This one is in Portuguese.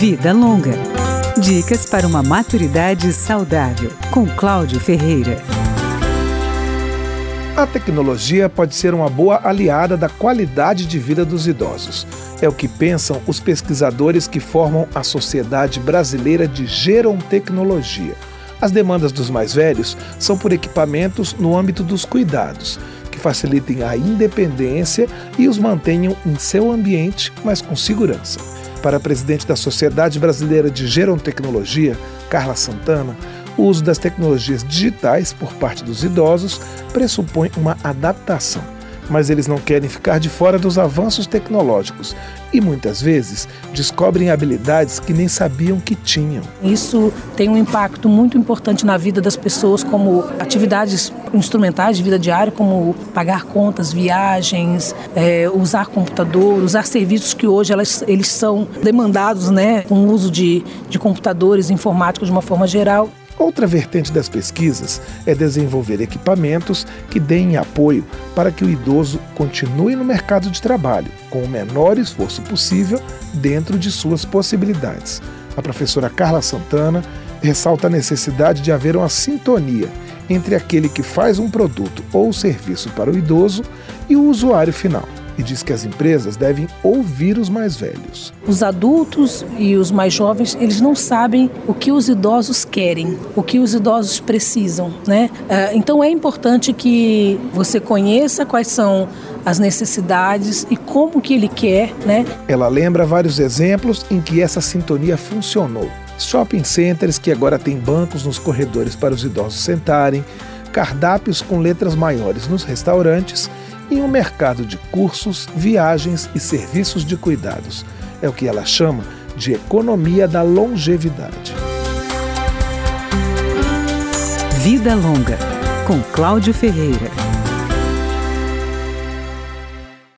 Vida Longa. Dicas para uma maturidade saudável, com Cláudio Ferreira. A tecnologia pode ser uma boa aliada da qualidade de vida dos idosos. É o que pensam os pesquisadores que formam a Sociedade Brasileira de Gerontecnologia. As demandas dos mais velhos são por equipamentos no âmbito dos cuidados, que facilitem a independência e os mantenham em seu ambiente, mas com segurança. Para a presidente da Sociedade Brasileira de Gerontecnologia, Carla Santana, o uso das tecnologias digitais por parte dos idosos pressupõe uma adaptação mas eles não querem ficar de fora dos avanços tecnológicos e muitas vezes descobrem habilidades que nem sabiam que tinham. Isso tem um impacto muito importante na vida das pessoas, como atividades instrumentais de vida diária, como pagar contas, viagens, é, usar computador, usar serviços que hoje elas, eles são demandados né, com o uso de, de computadores informáticos de uma forma geral. Outra vertente das pesquisas é desenvolver equipamentos que deem apoio para que o idoso continue no mercado de trabalho, com o menor esforço possível dentro de suas possibilidades. A professora Carla Santana ressalta a necessidade de haver uma sintonia entre aquele que faz um produto ou serviço para o idoso e o usuário final e diz que as empresas devem ouvir os mais velhos. Os adultos e os mais jovens, eles não sabem o que os idosos querem, o que os idosos precisam, né? É, então é importante que você conheça quais são as necessidades e como que ele quer, né? Ela lembra vários exemplos em que essa sintonia funcionou. Shopping centers que agora têm bancos nos corredores para os idosos sentarem, cardápios com letras maiores nos restaurantes em um mercado de cursos, viagens e serviços de cuidados. É o que ela chama de economia da longevidade. Vida Longa, com Cláudio Ferreira.